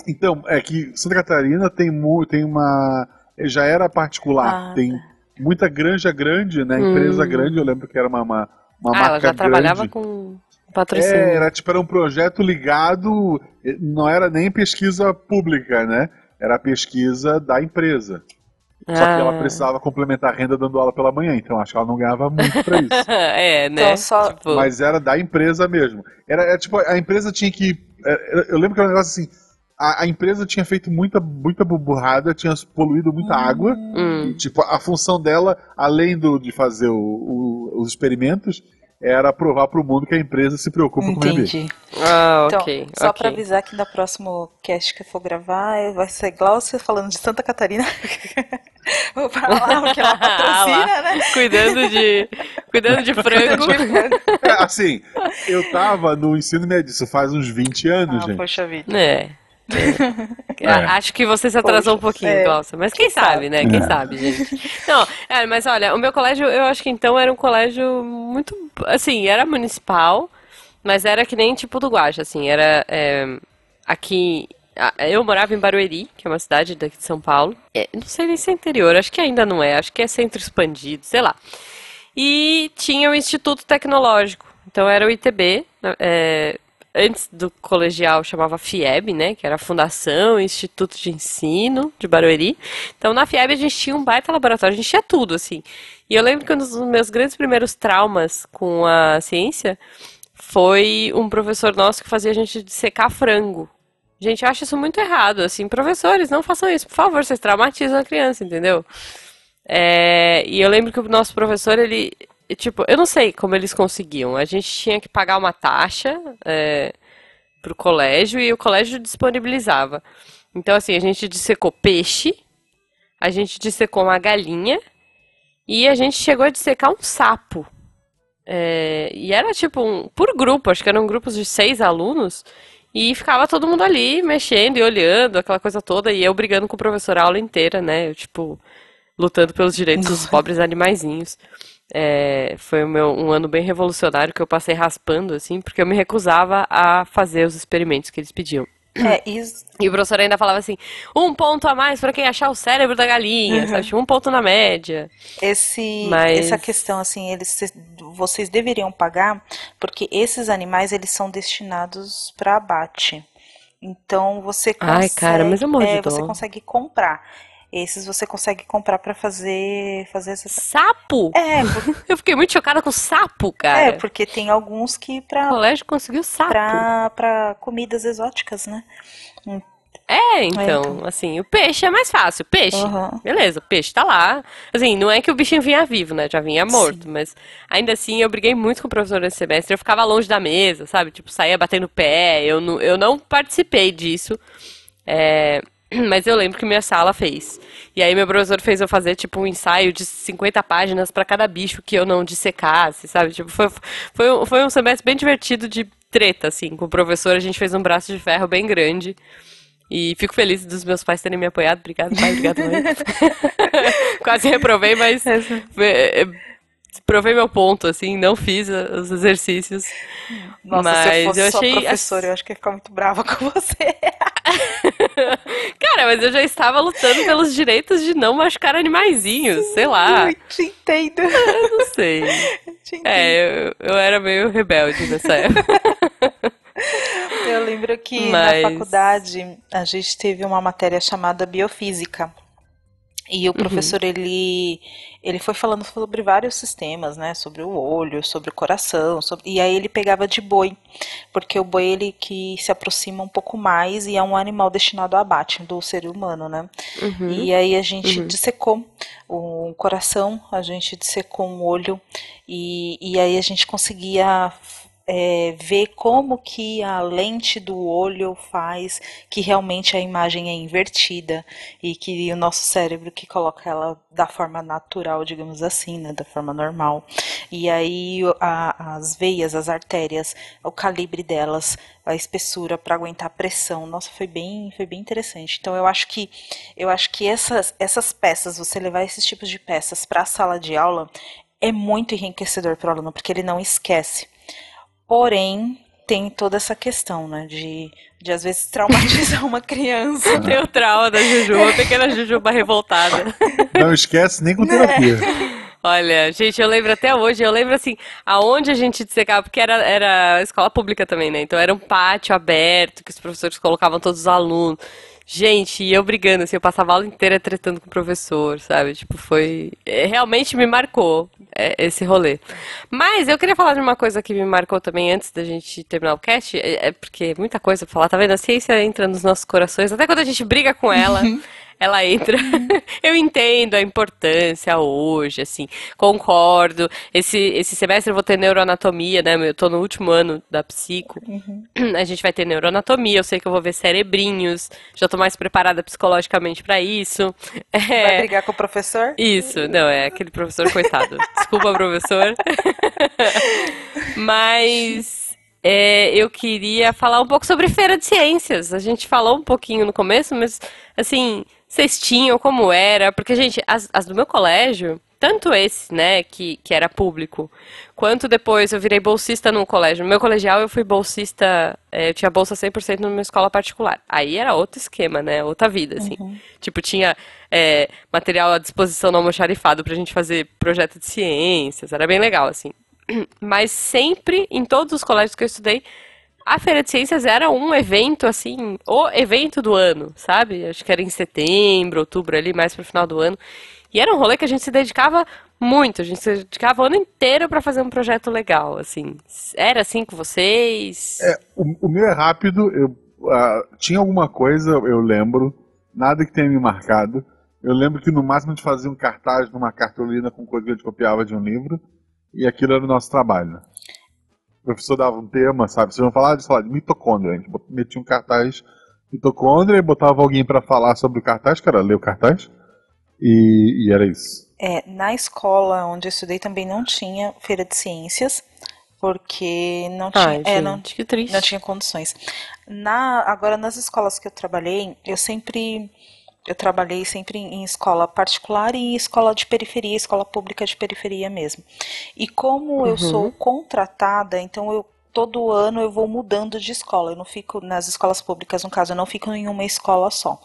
A: Então, é que Santa Catarina tem, tem uma. Já era particular,
C: Ah,
A: tem muita granja grande, né? Empresa
B: Hum.
A: grande, eu lembro que era uma, uma, uma
B: Ah,
A: marca
B: ela já trabalhava
A: grande.
B: com patrocínio.
A: É, era tipo, era um projeto ligado, eh, não era nem pesquisa pública, né? Era a pesquisa da empresa. Só que
B: Ah.
A: ela precisava complementar a renda dando aula pela manhã, então acho que ela não ganhava muito pra isso.
B: é, né?
C: Então, só-
B: Tipo,
A: Mas era da empresa mesmo. Era, é, tipo, a empresa tinha que. é, Eu lembro que era um negócio assim. A, a empresa tinha feito muita, muita burrada, tinha poluído muita água.
B: Hum.
A: E, tipo, a função dela, além do, de fazer o- o- os experimentos, era provar pro mundo que a empresa se preocupa com o.
C: Entendi.
B: Ah,
C: Então,
B: ok.
C: só
B: ok.
C: pra avisar que no próximo cast que eu for gravar, vai ser Glaucia falando de Santa Catarina. Vou falar porque ela patrocina, né?
B: Cuidando de. Cuidando de frango.
A: É, assim, eu tava no ensino médio, isso faz uns 20 anos,
C: Ah,
A: gente.
C: poxa vida.
B: É. É. Acho que você se atrasou um pouquinho,
C: é.
B: Glaucia. Mas quem sabe, né? Quem
A: É.
B: sabe, gente. Não, é, mas olha, o meu colégio, eu acho que então era um colégio muito. Assim, era municipal, mas era que nem tipo do Guaxa, assim. Era. é, aqui. Eu morava em Barueri, que é uma cidade daqui de São Paulo. É, não sei nem se é interior, acho que ainda não é. Acho que é centro expandido, sei lá. E tinha o Instituto Tecnológico. Então era o ITB. é, antes do colegial chamava FIEB, né? Que era a Fundação Instituto de Ensino de Barueri. Então na FIEB a gente tinha um baita laboratório, a gente tinha tudo, assim. E eu lembro que um dos meus grandes primeiros traumas com a ciência foi um professor nosso que fazia a gente dissecar frango. Gente, eu acho isso muito errado, assim. Professores, não façam isso, por favor, vocês traumatizam a criança, entendeu? É, e eu lembro que o nosso professor, ele, tipo, eu não sei como eles conseguiam. A gente tinha que pagar uma taxa, é, pro colégio e o colégio disponibilizava. Então, assim, a gente dissecou peixe, a gente dissecou uma galinha e a gente chegou a dissecar um sapo. É, e era tipo um, por grupo, acho que eram grupos de seis alunos. E ficava todo mundo ali mexendo e olhando, aquela coisa toda, e eu brigando com o professor a aula inteira, né? Eu, tipo, lutando pelos direitos dos pobres animaizinhos. É, foi meu, um ano bem revolucionário que eu passei raspando, assim, porque eu me recusava a fazer os experimentos que eles pediam.
C: É, isso,
B: E o professor ainda falava assim: um ponto a mais pra quem achar o cérebro da galinha, sabe? Tipo, um ponto na média.
C: esse,
B: Mas-
C: essa questão, assim, eles, vocês deveriam pagar, porque esses animais, eles são destinados para abate. Então, você consegue...
B: Ai, cara, mas eu morro
C: é, você consegue comprar. Esses você consegue comprar para fazer, fazer essa...
B: Sapo?
C: É, por-
B: Eu fiquei muito chocada com sapo,
C: é,
B: cara.
C: porque tem alguns que
B: O
C: para
B: colégio conseguiu sapo.
C: pra, pra comidas exóticas, né?
B: É, então,
C: então.
B: assim, o peixe é mais fácil. Peixe,
C: Aham.
B: beleza, o peixe tá lá. Assim, não é que o bichinho vinha vivo, né? Já vinha morto, mas ainda assim eu briguei muito com o professor nesse semestre. Eu ficava longe da mesa, sabe? Tipo, saía batendo pé. Eu não, eu não participei disso. É, Mas eu lembro que minha sala fez. E aí meu professor fez eu fazer, tipo, um ensaio de 50 páginas pra cada bicho que eu não dissecasse, sabe? Tipo, foi, foi, um- foi um semestre bem divertido de treta, assim. Com o professor a gente fez um braço de ferro bem grande. E fico feliz dos meus pais terem me apoiado. Obrigado, pai. Obrigado, mãe. Quase reprovei, mas eh, provei meu ponto, assim. Não fiz os exercícios.
C: Nossa, se eu
B: Mas
C: fosse
B: eu achei
C: professora, eu acho que ia ficar muito brava com você.
B: Cara, mas eu já estava lutando pelos direitos de não machucar animaizinhos. Sei lá.
C: Eu te entendo.
B: Eu não sei.
C: Te entendo.
B: É, eu, eu era meio rebelde nessa época.
C: Eu lembro que
B: Mas-
C: na faculdade a gente teve uma matéria chamada biofísica. E o
B: Uhum.
C: professor, ele, ele foi falando sobre vários sistemas, né? Sobre o olho, sobre o coração, sobre- e aí ele pegava de boi, porque o boi, ele que se aproxima um pouco mais e é um animal destinado ao abate do ser humano, né?
B: Uhum.
C: E aí a gente dissecou o coração, a gente dissecou um olho e, e aí a gente conseguia é, ver como que a lente do olho faz que realmente a imagem é invertida e que o nosso cérebro que coloca ela da forma natural, digamos assim, né, da forma normal. E aí a- as veias, as artérias, o calibre delas, a espessura para aguentar a pressão. Nossa, foi bem, foi bem interessante. Então eu acho que eu acho que essas essas peças, você levar esses tipos de peças para a sala de aula é muito enriquecedor para o aluno, porque ele não esquece. Porém, tem toda essa questão, né, de, de às vezes traumatizar uma criança.
B: Tem o trauma da Juju, uma pequena Jujuba revoltada.
A: Não esquece nem com terapia.
B: Olha, gente, eu lembro até hoje, eu lembro assim, aonde a gente dissecava, porque era, era escola pública também, né? Então era um pátio aberto que os professores colocavam todos os alunos. Gente, e eu brigando, assim, eu passava a aula inteira tretando com o professor, sabe? Tipo, foi. é, realmente me marcou é, esse rolê. Mas eu queria falar de uma coisa que me marcou também antes da gente terminar o cast, é, é porque muita coisa pra falar, tá vendo? A ciência entra nos nossos corações, até quando a gente briga com ela. Ela entra. eu entendo a importância hoje, assim, concordo. Esse, esse semestre eu vou ter neuroanatomia, né? Eu tô no último ano da psico. A gente vai ter neuroanatomia, eu sei que eu vou ver cerebrinhos, já tô mais preparada psicologicamente pra isso.
C: Vai
B: É,
C: brigar com o professor?
B: isso, não, é aquele professor coitado. Desculpa, professor. Mas é, eu queria falar um pouco sobre feira de ciências. A gente falou um pouquinho no começo, mas assim, vocês tinham como era? Porque, gente, as, as do meu colégio, tanto esse, né, que, que era público, quanto depois eu virei bolsista no colégio. No meu colegial eu fui bolsista, é, eu tinha bolsa 100% numa escola particular. Aí era outro esquema, né, outra vida, assim. Tipo, tinha é, material à disposição no almoxarifado pra gente fazer projeto de ciências, era bem legal, assim. Mas sempre, em todos os colégios que eu estudei, a Feira de Ciências era um evento, assim, o evento do ano, sabe? Acho que era em setembro, outubro, ali, mais pro final do ano. E era um rolê que a gente se dedicava muito, a gente se dedicava o ano inteiro pra fazer um projeto legal, assim. Era assim com vocês?
A: O, o meu é rápido, eu ah, tinha alguma coisa, eu lembro, nada que tenha me marcado. Eu lembro que no máximo a gente fazia um cartaz numa cartolina com coisa que a gente copiava de um livro, e aquilo era o nosso trabalho. O professor dava um tema, sabe? Vocês vão falar de, sei lá, de mitocôndria. A gente metia um cartaz mitocôndria e botava alguém pra falar sobre o cartaz, que era ler o cartaz, e, e era isso.
C: É, na escola onde eu estudei também não tinha feira de ciências, porque não tinha,
B: Ai,
C: é, não,
B: gente, que triste.
C: não tinha condições. Na, agora, nas escolas que eu trabalhei, eu sempre, eu trabalhei sempre em escola particular e em escola de periferia, escola pública de periferia mesmo. E como eu sou contratada, então eu todo ano eu vou mudando de escola. Eu não fico nas escolas públicas, no caso, eu não fico em uma escola só,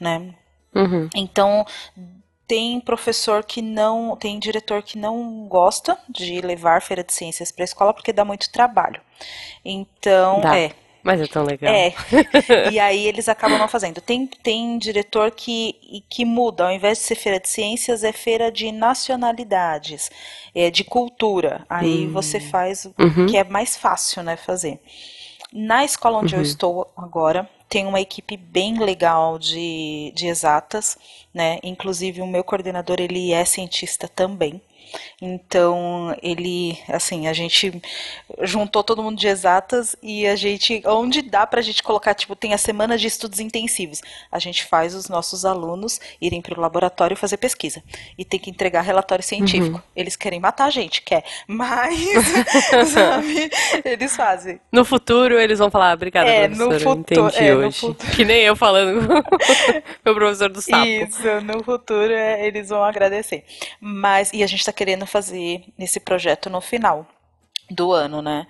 C: né?
B: Uhum.
C: Então, tem professor que não, tem diretor que não gosta de levar feira de ciências para a escola porque dá muito trabalho. Então,
B: Dá.
C: é,
B: Mas é tão legal.
C: é. E aí eles acabam não fazendo. Tem, tem diretor que, que muda, ao invés de ser feira de ciências, é feira de nacionalidades, é de cultura. Aí você faz o
B: Uhum.
C: que é mais fácil, né, fazer. Na escola onde eu
B: Uhum.
C: estou agora, tem uma equipe bem legal de, de exatas, né? Inclusive o meu coordenador, ele é cientista também. Então, ele, assim, a gente juntou todo mundo de exatas e a gente, onde dá pra gente colocar, tipo, tem a semana de estudos intensivos. A gente faz os nossos alunos irem pro laboratório fazer pesquisa e tem que entregar relatório científico. Eles querem matar a gente, quer, mas, sabe, eles fazem.
B: No futuro eles vão falar, obrigada,
C: É, no
B: professora,
C: futuro-
B: entendi
C: é, no
B: hoje.
C: futuro.
B: Que nem eu falando com meu professor do sapo.
C: Isso, no futuro é, eles vão agradecer. Mas, e a gente tá querendo fazer esse projeto no final do ano, né?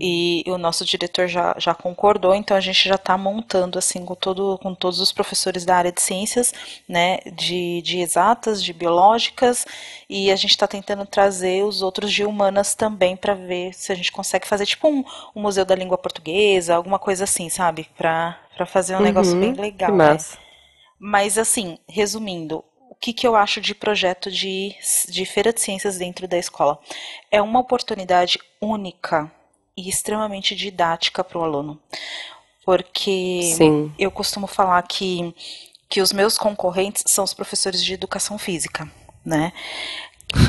C: E o nosso diretor já, já concordou, então a gente já está montando assim com todo, com todos os professores da área de ciências, né? De, de exatas, de biológicas, e a gente está tentando trazer os outros de humanas também para ver se a gente consegue fazer tipo um, um museu da língua portuguesa, alguma coisa assim, sabe? Para para fazer um negócio
B: Uhum,
C: bem
B: que
C: legal, né?
B: massa.
C: Mas assim, resumindo, que, que eu acho de projeto de, de feira de ciências dentro da escola? É uma oportunidade única e extremamente didática para o aluno. Porque
B: Sim.
C: eu costumo falar que, que os meus concorrentes são os professores de educação física, né?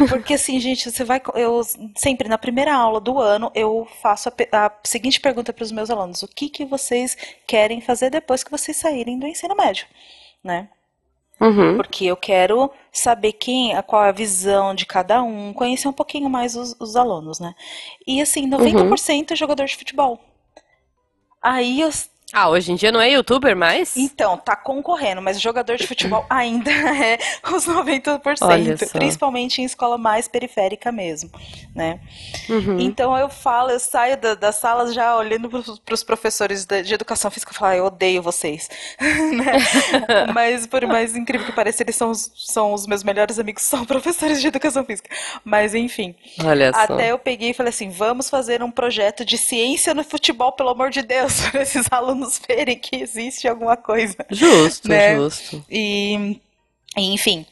C: Porque assim, gente, você vai. Eu sempre na primeira aula do ano eu faço a, a seguinte pergunta para os meus alunos: o que que vocês querem fazer depois que vocês saírem do ensino médio, né?
B: Uhum.
C: Porque eu quero saber quem, qual é a visão de cada um, conhecer um pouquinho mais os, os alunos, né? E assim, 90% é jogador de futebol. Aí eu,
B: Ah, hoje em dia não é youtuber mais?
C: então, tá concorrendo, mas jogador de futebol ainda é os 90%,
B: Olha só.
C: principalmente em escola mais periférica mesmo, né?
B: Uhum.
C: Então eu falo, eu saio da, das salas já olhando para os professores de, de educação física e falo, ah, eu odeio vocês. Né? Mas por mais incrível que pareça, eles são os, são os meus melhores amigos, são professores de educação física. Mas enfim,
B: Olha só.
C: até eu peguei e falei assim, vamos fazer um projeto de ciência no futebol, pelo amor de Deus, para esses alunos verem que existe alguma coisa.
B: Justo, né? justo.
C: E, enfim,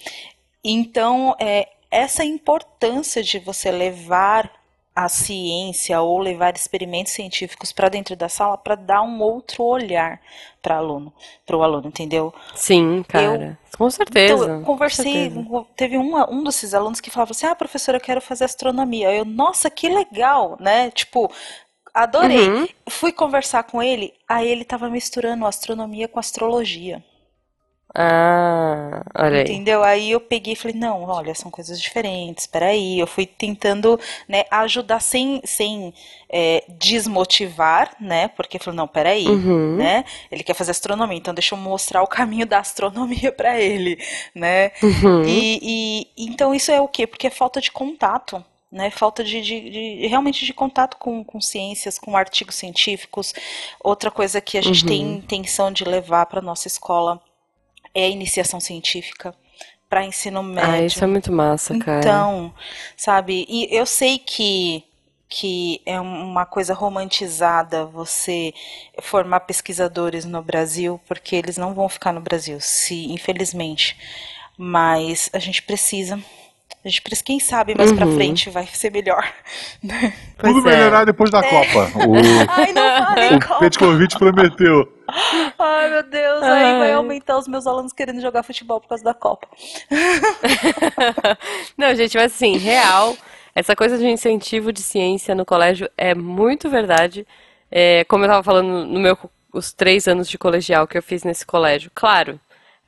C: então é, essa importância de você levar a ciência ou levar experimentos científicos para dentro da sala para dar um outro olhar para aluno, para o aluno, entendeu?
B: Sim, cara. Eu, com certeza. Então,
C: eu conversei,
B: certeza.
C: teve um, um desses alunos que falava assim: "Ah, professora, eu quero fazer astronomia". Eu, nossa, que legal, né? Tipo, adorei. Uhum. Fui conversar com ele, aí ele estava misturando astronomia com astrologia.
B: Ah, olha aí.
C: Entendeu? Aí eu peguei e falei, não, olha, são coisas diferentes, peraí. Eu fui tentando né, ajudar sem, sem é, desmotivar, né? Porque falei, não, peraí, uhum. né? Ele quer fazer astronomia, então deixa eu mostrar o caminho da astronomia para ele, né? Uhum. E, e, então isso é o quê? Porque é falta de contato. Né, falta de, de, de, realmente de contato com, com ciências, com artigos científicos. Outra coisa que a gente uhum. tem intenção de levar para nossa escola é a iniciação científica para ensino médio.
B: Ah, isso é muito massa, cara.
C: Então, sabe, e eu sei que que é uma coisa romantizada você formar pesquisadores no Brasil, porque eles não vão ficar no Brasil, se infelizmente. Mas a gente precisa a gente precisa, quem sabe mais uhum. pra frente vai ser melhor.
A: Tudo é. melhorar depois da é. Copa. O,
C: Ai, não falei
A: o Copa. Petkovic prometeu.
C: Ai, meu Deus, Ai. aí vai aumentar os meus alunos querendo jogar futebol por causa da Copa.
B: Não, gente, mas assim, real, essa coisa de incentivo de ciência no colégio é muito verdade. É, como eu estava falando no meu os três anos de colegial que eu fiz nesse colégio, claro,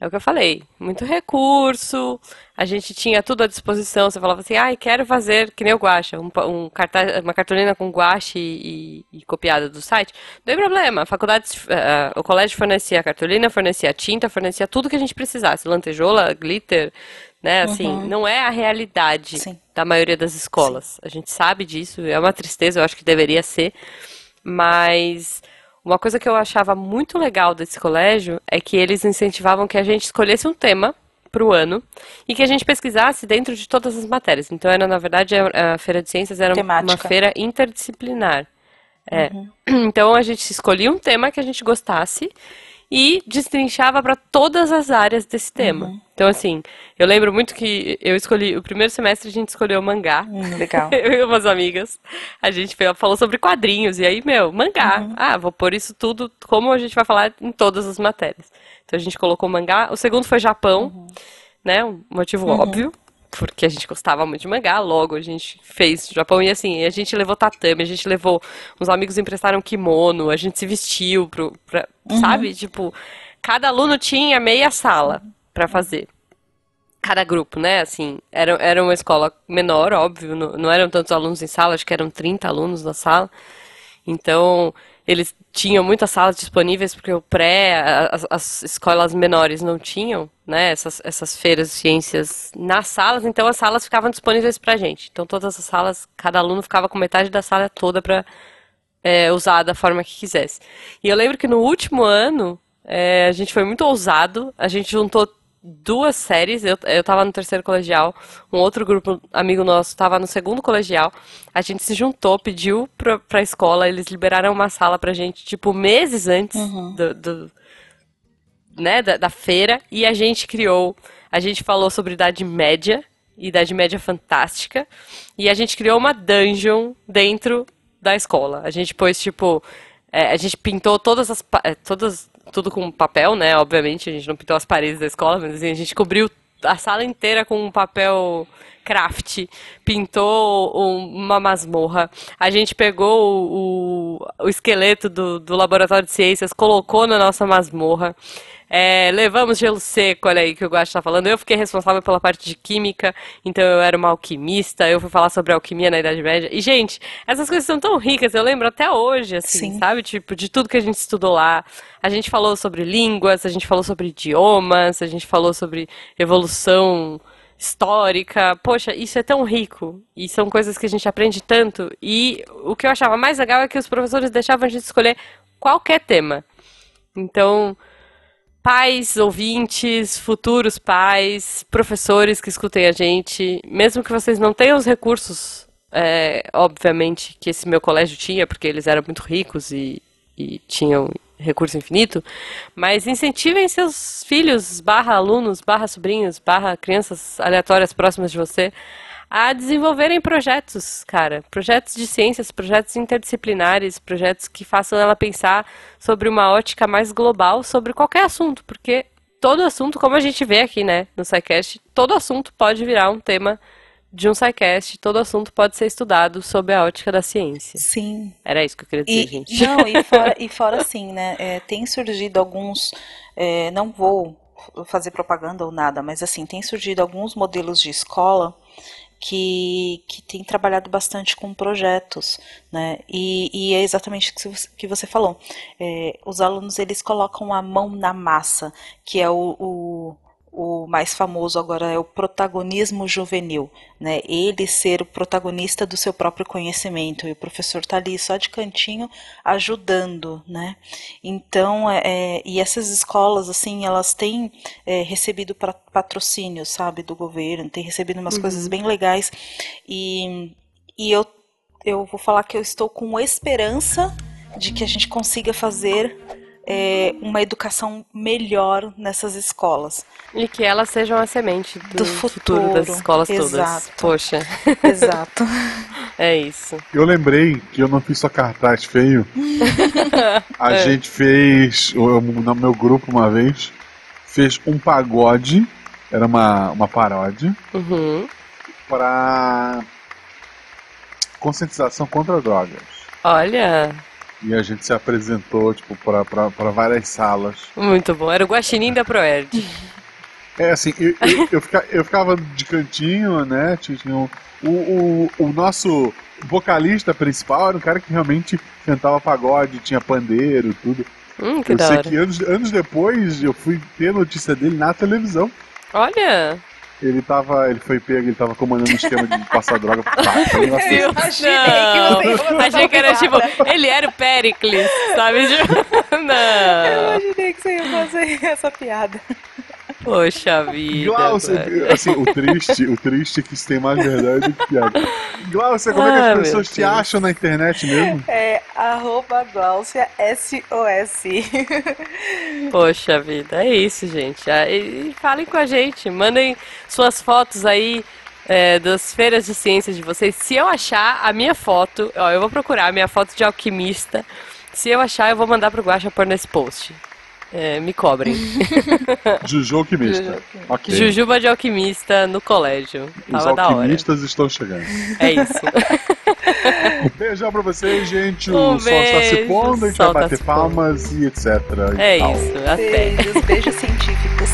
B: é o que eu falei, muito recurso, a gente tinha tudo à disposição, você falava assim, ai, ah, quero fazer, que nem o guache, um, um cartaz, uma cartolina com guache e, e, copiada do site, não tem problema, a faculdade, uh, o colégio fornecia a cartolina, fornecia a tinta, fornecia tudo que a gente precisasse, lantejola, glitter, né, assim, uhum. não é a realidade Sim. da maioria das escolas, Sim. a gente sabe disso, é uma tristeza, eu acho que deveria ser, mas uma coisa que eu achava muito legal desse colégio é que eles incentivavam que a gente escolhesse um tema para o ano e que a gente pesquisasse dentro de todas as matérias. Então, era na verdade a, feira de ciências era Temática. uma feira interdisciplinar. É. Uhum. Então a gente escolhia um tema que a gente gostasse e destrinchava para todas as áreas desse tema. Uhum. Então, assim, eu lembro muito que eu escolhi, o primeiro semestre a gente escolheu mangá.
C: Hum, legal.
B: eu e umas amigas. A gente falou sobre quadrinhos. E aí, meu, mangá. Uhum. Ah, vou pôr isso tudo como a gente vai falar em todas as matérias. Então a gente colocou mangá. O segundo foi Japão, uhum. né? Um motivo uhum. óbvio porque a gente gostava muito de mangá, logo a gente fez Japão e assim, a gente levou tatame, a gente levou, uns amigos emprestaram kimono, a gente se vestiu pro, pra, uhum. sabe? Tipo, cada aluno tinha meia sala para fazer. Cada grupo, né? Assim, era, era uma escola menor, óbvio, não, não eram tantos alunos em sala, acho que eram 30 alunos na sala. Então, eles tinham muitas salas disponíveis porque o pré, as, as, escolas menores não tinham, né, essas, essas feiras de ciências nas salas, então as salas ficavam disponíveis para gente. Então todas as salas, cada aluno ficava com metade da sala toda para é, usar da forma que quisesse. E eu lembro que no último ano é, a gente foi muito ousado, a gente juntou duas séries. Eu, eu tava no terceiro colegial, um outro grupo amigo nosso tava no segundo colegial. A gente se juntou, pediu pra, pra escola, eles liberaram uma sala pra gente, tipo, meses antes uhum. do, do, né, da, da feira, e a gente criou. A gente falou sobre Idade Média, Idade Média Fantástica, e a gente criou uma dungeon dentro da escola. A gente pôs, tipo. É, a gente pintou todas as. É, todas tudo com papel, né? Obviamente, a gente não pintou as paredes da escola, mas assim, a gente cobriu a sala inteira com um papel craft, pintou uma masmorra. A gente pegou o, o esqueleto do, do laboratório de ciências, colocou na nossa masmorra. É, levamos gelo seco, olha aí que o Guacho está falando. Eu fiquei responsável pela parte de química, então eu era uma alquimista, eu fui falar sobre alquimia na Idade Média. E, gente, essas coisas são tão ricas, eu lembro até hoje, assim, Sim. sabe? Tipo, de tudo que a gente estudou lá. A gente falou sobre línguas, a gente falou sobre idiomas, a gente falou sobre evolução histórica. Poxa, isso é tão rico. E são coisas que a gente aprende tanto. E o que eu achava mais legal é que os professores deixavam a gente escolher qualquer tema. Então, pais, ouvintes, futuros pais, professores que escutem a gente, mesmo que vocês não tenham os recursos, é, obviamente, que esse meu colégio tinha, porque eles eram muito ricos e, e tinham recurso infinito, mas incentivem seus filhos, barra alunos, barra sobrinhos, barra crianças aleatórias próximas de você a desenvolverem projetos, cara. Projetos de ciências, projetos interdisciplinares, projetos que façam ela pensar sobre uma ótica mais global sobre qualquer assunto, porque todo assunto, como a gente vê aqui, né, no SciCast, todo assunto pode virar um tema de um SciCast, todo assunto pode ser estudado sob a ótica da ciência.
C: Sim.
B: Era isso que eu queria dizer,
C: E,
B: gente.
C: não, e fora, e fora assim, né? é, tem surgido alguns. é, não vou fazer propaganda ou nada, mas assim, tem surgido alguns modelos de escola que, que têm trabalhado bastante com projetos, né? E, e é exatamente o que você falou. É, os alunos eles colocam a mão na massa, que é o, o o mais famoso agora é o protagonismo juvenil, né? Ele ser o protagonista do seu próprio conhecimento e o professor tá ali só de cantinho ajudando, né? Então, é, é, e essas escolas assim, elas têm é, recebido pra- patrocínio, sabe, do governo, têm recebido umas coisas bem legais e, e eu eu vou falar que eu estou com esperança de que a gente consiga fazer é, uma educação melhor nessas escolas.
B: E que elas sejam a semente do,
C: Do
B: futuro. das
C: futuro.
B: escolas todas.
C: Exato.
B: Poxa,
C: Exato.
B: é isso.
A: Eu lembrei que eu não fiz só cartaz feio. A
B: É.
A: gente fez, eu- no meu grupo uma vez, fez um pagode, era uma, uma paródia,
B: Uhum.
A: para conscientização contra drogas.
B: Olha,
A: E a gente se apresentou, tipo, pra várias salas.
B: muito bom. Era o guaxinim da Proerd.
A: É assim, eu, eu, eu, fica- eu ficava de cantinho, né? Tinha, o, o, o nosso vocalista principal era um cara que realmente cantava pagode, tinha pandeiro, tudo.
B: Hum, que
A: eu sei
B: hora.
A: que anos, anos depois eu fui ter notícia dele na televisão.
B: Olha,
A: Ele tava. Ele foi pego, ele tava comandando um esquema de passar droga pro pato. um negócio
C: Eu
A: desse.
C: imaginei que botar
B: Achei que era tipo, ele era o Pericles, sabe? Tipo,
C: Eu
B: Não.
C: imaginei que você ia fazer essa piada.
B: Poxa vida.
A: Glaucio,
B: velho.
A: assim, o triste, o triste é que isso tem mais verdade do que piada. Glaucio, como é que
B: Ah,
A: as pessoas te acham na internet mesmo?
C: É arroba Glaucia SOS.
B: Poxa vida, é isso, gente. Ah, E, e falem com a gente, mandem suas fotos aí é, das feiras de ciências de vocês. Se eu achar a minha foto, ó, eu vou procurar a minha foto de alquimista. Se eu achar, eu vou mandar pro Guaxa pôr nesse post. É, me cobrem.
A: Juju alquimista.
C: Juju
A: Ok.
B: Jujuba de alquimista no colégio.
A: Os
B: Tava da hora.
A: alquimistas estão chegando.
B: É isso.
A: Um beijão pra vocês, gente.
B: Um
A: o sol está se
B: beijo,
A: pondo, a gente
B: sol
A: vai
B: tá
A: bater palmas e etc. e
B: É
A: tal.
B: isso. Até.
C: Beijos, beijos científicos.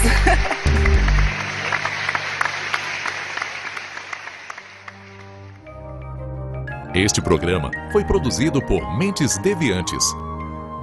D: Este programa foi produzido por Mentes Deviantes.